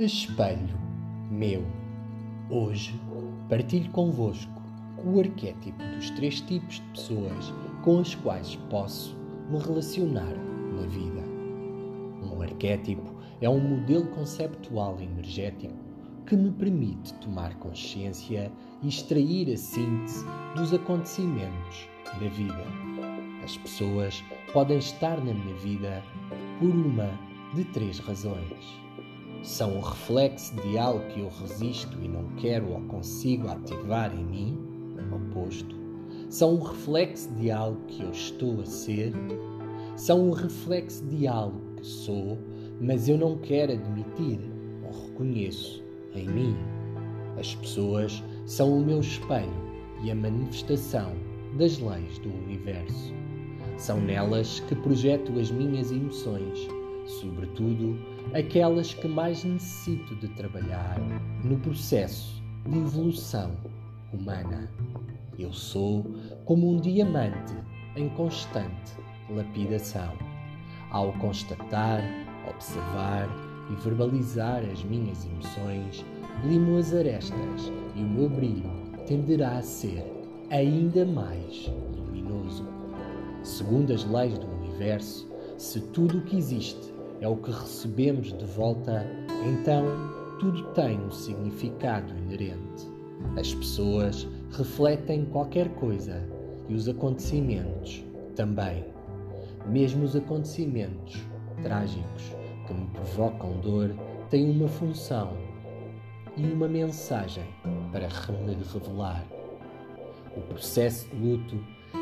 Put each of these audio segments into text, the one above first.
Espelho meu. Hoje partilho convosco o arquétipo dos três tipos de pessoas com as quais posso me relacionar na vida. Um arquétipo é um modelo conceptual energético que me permite tomar consciência e extrair a síntese dos acontecimentos da vida. As pessoas podem estar na minha vida por uma de três razões são o reflexo de algo que eu resisto e não quero ou consigo ativar em mim, oposto. São o reflexo de algo que eu estou a ser. São o reflexo de algo que sou, mas eu não quero admitir ou reconheço em mim. As pessoas são o meu espelho e a manifestação das leis do universo. São nelas que projeto as minhas emoções sobretudo aquelas que mais necessito de trabalhar no processo de evolução humana. Eu sou como um diamante em constante lapidação. Ao constatar, observar e verbalizar as minhas emoções, limo as arestas e o meu brilho tenderá a ser ainda mais luminoso. Segundo as leis do universo, se tudo o que existe é o que recebemos de volta, então tudo tem um significado inerente. As pessoas refletem qualquer coisa e os acontecimentos também. Mesmo os acontecimentos trágicos que me provocam dor têm uma função e uma mensagem para me revelar. O processo de luto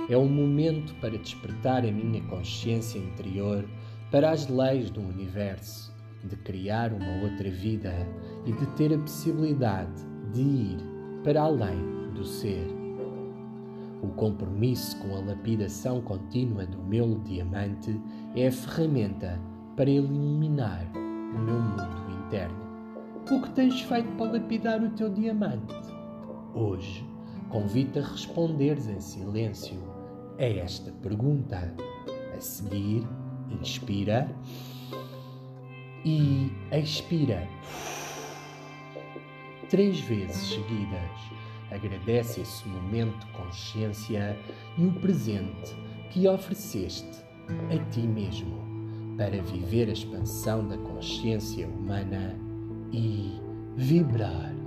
é um momento para despertar a minha consciência interior para as leis do universo, de criar uma outra vida e de ter a possibilidade de ir para além do ser. O compromisso com a lapidação contínua do meu diamante é a ferramenta para iluminar o meu mundo interno. O que tens feito para lapidar o teu diamante? Hoje, convido-te a responderes em silêncio a esta pergunta. A seguir, Inspira e expira. Três vezes seguidas. Agradece esse momento de consciência e o presente que ofereceste a ti mesmo para viver a expansão da consciência humana e vibrar.